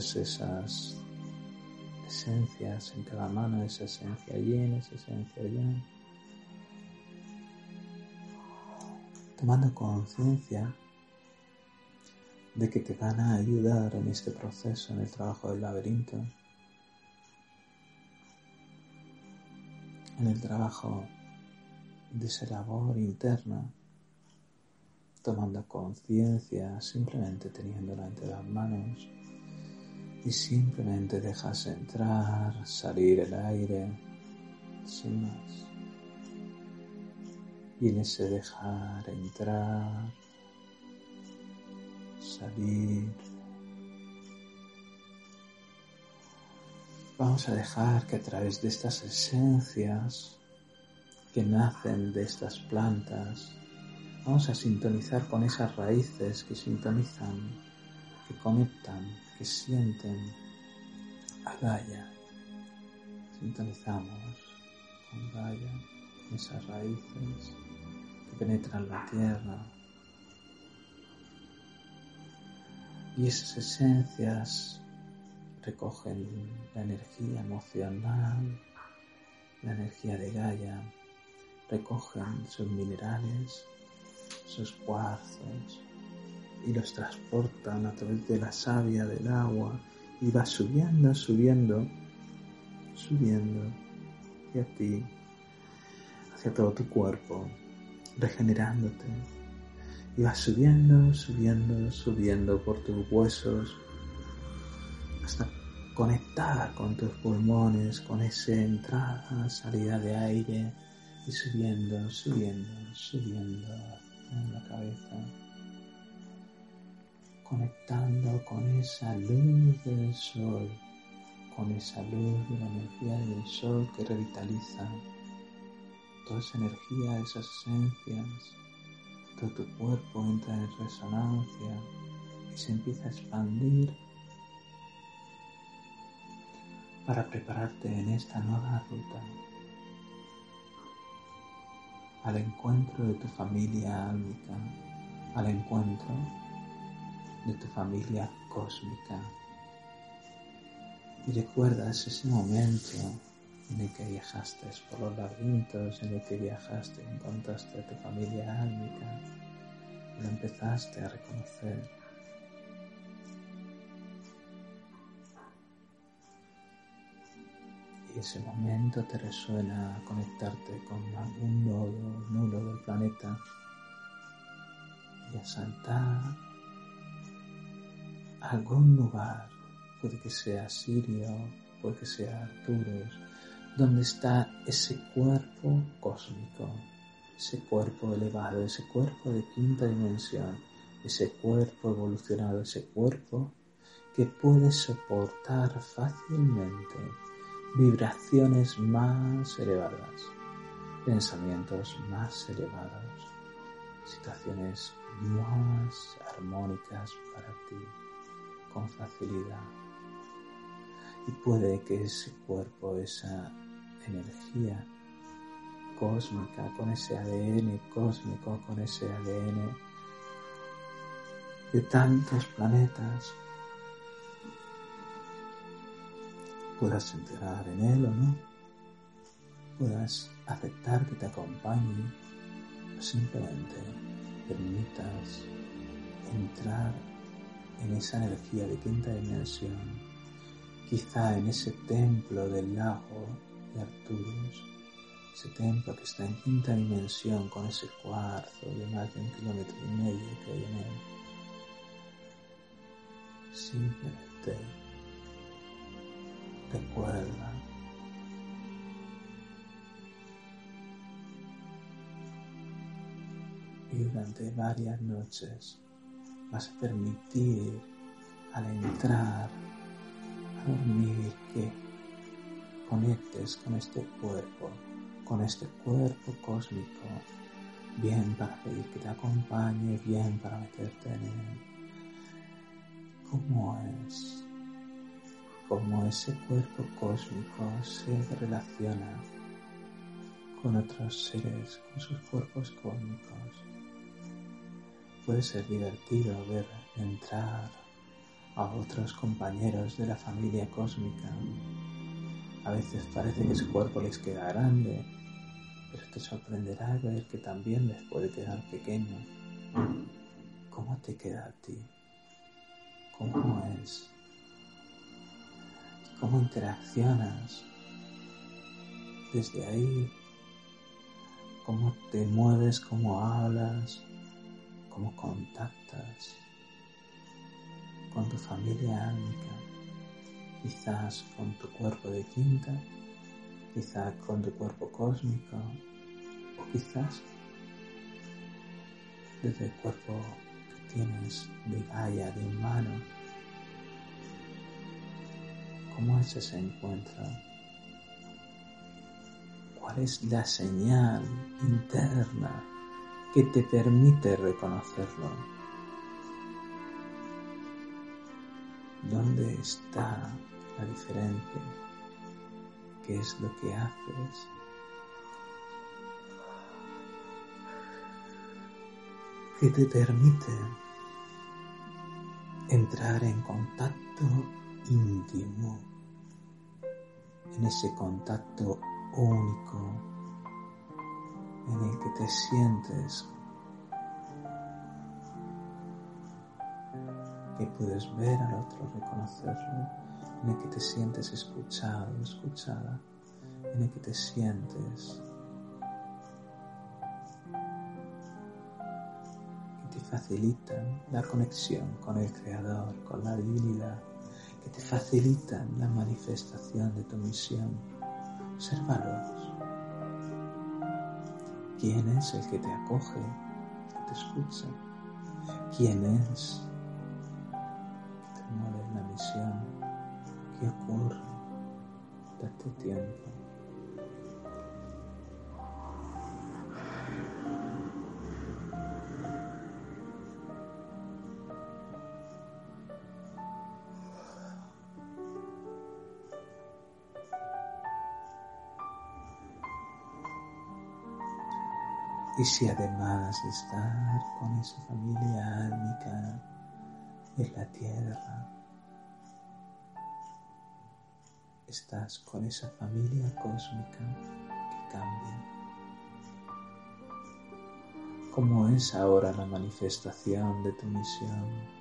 recoges esas esencias en cada mano, esa esencia yin, esa esencia yang. Tomando conciencia de que te van a ayudar en este proceso, en el trabajo del laberinto, en el trabajo de esa labor interna, tomando conciencia, simplemente teniéndola entre las manos y simplemente dejas entrar, salir el aire, sin más. Y en ese dejar entrar, salir, vamos a dejar que a través de estas esencias que nacen de estas plantas, vamos a sintonizar con esas raíces que sintonizan, que conectan, que sienten a Gaia. Sintonizamos con Gaia, esas raíces que penetran la tierra. Y esas esencias recogen la energía emocional, la energía de Gaia, recogen sus minerales, sus cuarzos y los transportan a través de la savia del agua y va subiendo, subiendo, subiendo hacia ti, hacia todo tu cuerpo, regenerándote. Y va subiendo, subiendo, subiendo por tus huesos hasta conectar con tus pulmones, con esa entrada, salida de aire y subiendo, subiendo, subiendo en la cabeza, conectando con esa luz del sol, con esa luz de la energía del sol que revitaliza toda esa energía, esas esencias, todo tu cuerpo entra en resonancia y se empieza a expandir para prepararte en esta nueva ruta al encuentro de tu familia álmica, al encuentro de tu familia cósmica. Y recuerdas ese momento en el que viajaste por los laberintos, en el que viajaste y encontraste a tu familia álmica la empezaste a reconocer y ese momento te resuena conectarte con algún nodo nulo del planeta y a saltar a algún lugar, puede que sea Sirio, puede que sea Arturo, donde está ese cuerpo cósmico, ese cuerpo elevado, ese cuerpo de quinta dimensión, ese cuerpo evolucionado, ese cuerpo que puede soportar fácilmente vibraciones más elevadas, pensamientos más elevados, situaciones más armónicas para ti con facilidad. Y puede que ese cuerpo, esa energía cósmica, con ese ADN cósmico, con ese ADN de tantos planetas, puedas entrar en él o no, puedas aceptar que te acompañe o simplemente permitas entrar en esa energía de quinta dimensión, quizá en ese templo del lago de Arturus, ese templo que está en quinta dimensión con ese cuarzo de más de un kilómetro y medio que hay en él. Simplemente Recuerda y durante varias noches vas a permitir al entrar a dormir que conectes con este cuerpo, con este cuerpo cósmico, bien para pedir que te acompañe, bien para meterte en él. ¿Cómo es? cómo ese cuerpo cósmico se relaciona con otros seres, con sus cuerpos cósmicos. Puede ser divertido ver entrar a otros compañeros de la familia cósmica. A veces parece que su cuerpo les queda grande, pero te sorprenderá ver que también les puede quedar pequeño. ¿Cómo te queda a ti? ¿Cómo es? ¿Cómo interaccionas desde ahí? ¿Cómo te mueves? ¿Cómo hablas? ¿Cómo contactas con tu familia álmica? Quizás con tu cuerpo de quinta, quizás con tu cuerpo cósmico o quizás desde el cuerpo que tienes de Gaia, de humano. ¿Cómo es ese encuentro? ¿Cuál es la señal interna que te permite reconocerlo? ¿Dónde está la diferencia? ¿Qué es lo que haces? que te permite entrar en contacto íntimo, en ese contacto único en el que te sientes que puedes ver al otro, reconocerlo, en el que te sientes escuchado, escuchada, en el que te sientes facilitan la conexión con el Creador, con la divinidad, que te facilitan la manifestación de tu misión. Obsérvalos. ¿Quién es el que te acoge, que te escucha? ¿Quién es que te mueve la misión? ¿Qué ocurre? Date tiempo. Y si además de estar con esa familia álmica en la tierra, estás con esa familia cósmica que cambia. ¿Cómo es ahora la manifestación de tu misión?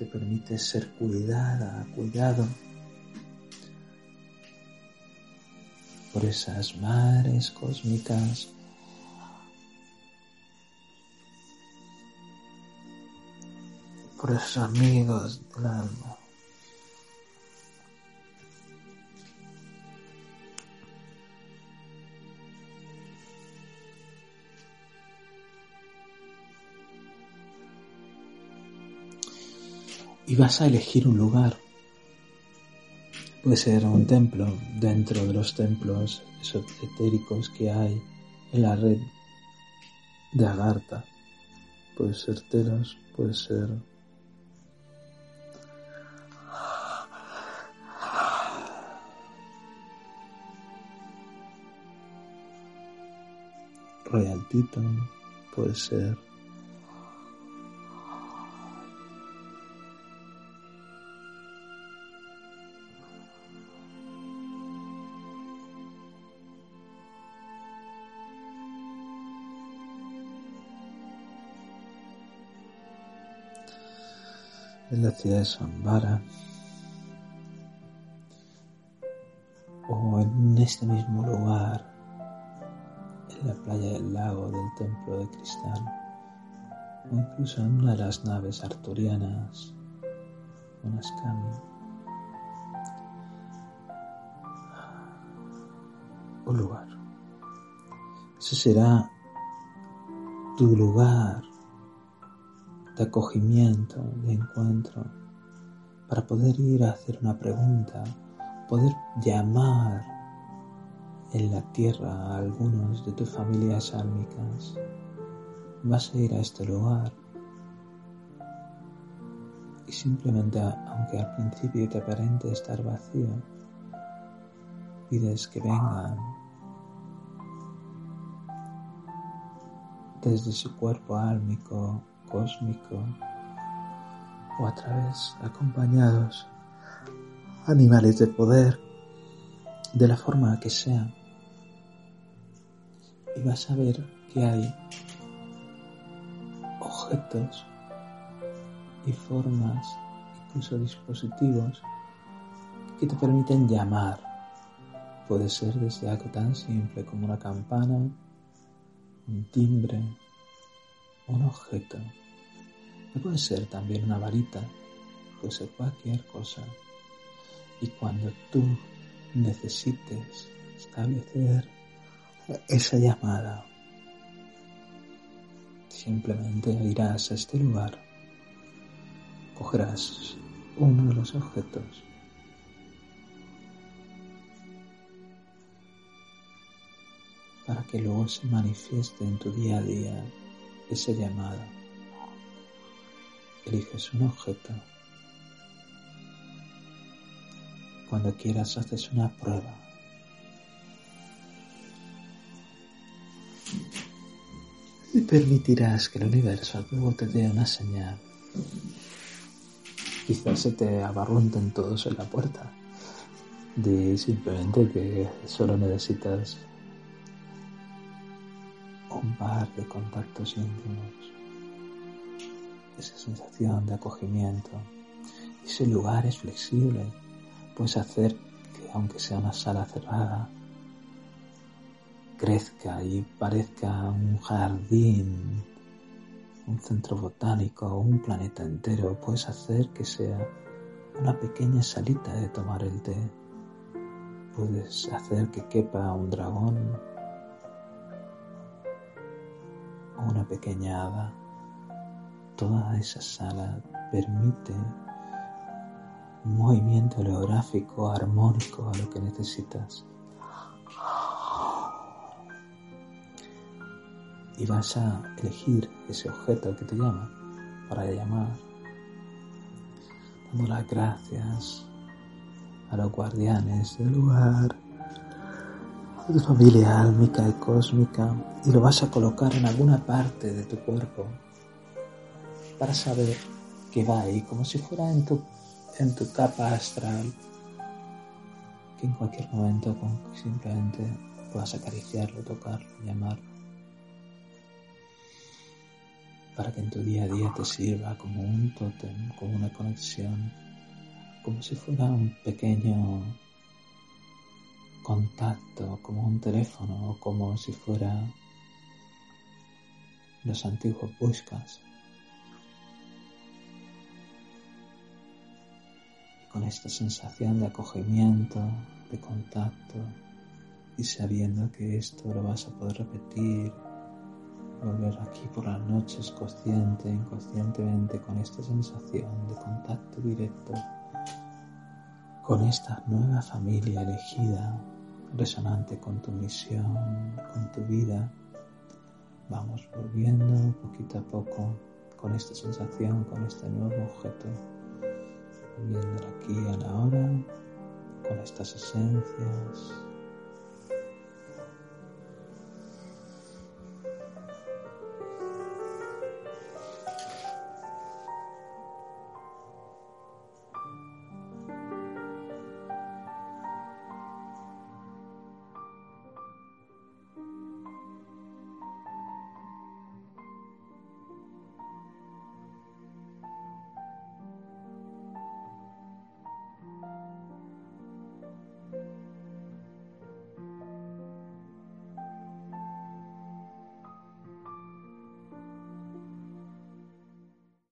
Te permites ser cuidada, cuidado por esas mares cósmicas por esos amigos del alma. Y vas a elegir un lugar. Puede ser un templo dentro de los templos esotéricos que hay en la red de Agartha. Puede ser Telos, puede ser Royal Titan, puede ser en la ciudad de Sambara o en este mismo lugar en la playa del lago del templo de cristal o incluso en una de las naves arturianas unas un lugar. Ese será tu lugar de acogimiento, de encuentro, para poder ir a hacer una pregunta, poder llamar en la tierra a algunos de tus familias álmicas. Vas a ir a este lugar y simplemente, aunque al principio te aparente estar vacío, pides que vengan desde su cuerpo álmico, cósmico, o a través, acompañados, animales de poder, de la forma que sea. Y vas a ver que hay objetos y formas, incluso dispositivos, que te permiten llamar. Puede ser desde algo tan simple como una campana, un timbre, un objeto. puede ser también una varita, puede ser cualquier cosa. Y cuando tú necesites establecer esa llamada, simplemente irás a este lugar cogerás uno de los objetos para que luego se manifieste en tu día a día esa llamada. Eliges un objeto. Cuando quieras haces una prueba. Y permitirás que el universo luego te dé una señal quizás se te abarrunten todos en la puerta. De simplemente que solo necesitas de contactos íntimos. Esa sensación de acogimiento. Ese lugar es flexible. Puedes hacer que aunque sea una sala cerrada, crezca y parezca un jardín un centro botánico un planeta entero, puedes hacer que sea una pequeña salita de tomar el té. Puedes hacer que quepa un dragón una pequeña hada. Toda esa sala permite un movimiento holográfico armónico a lo que necesitas. y vas a elegir ese objeto que te llama para llamar, dando las gracias a los guardianes del lugar, tu familia álmica y cósmica, y lo vas a colocar en alguna parte de tu cuerpo para saber que va ahí, como si fuera en tu, en tu capa astral, que en cualquier momento simplemente puedas acariciarlo, tocarlo, llamarlo. para que en tu día a día te sirva como un tótem, como una conexión, como si fuera un pequeño contacto, como un teléfono o como si fuera los antiguos buscas. Con esta sensación de acogimiento, de contacto y sabiendo que esto lo vas a poder repetir volver aquí por las noches consciente inconscientemente con esta sensación de contacto directo con esta nueva familia elegida, resonante con tu misión, con tu vida. Vamos volviendo poquito a poco con esta sensación, con este nuevo objeto, volviendo aquí a la hora, con estas esencias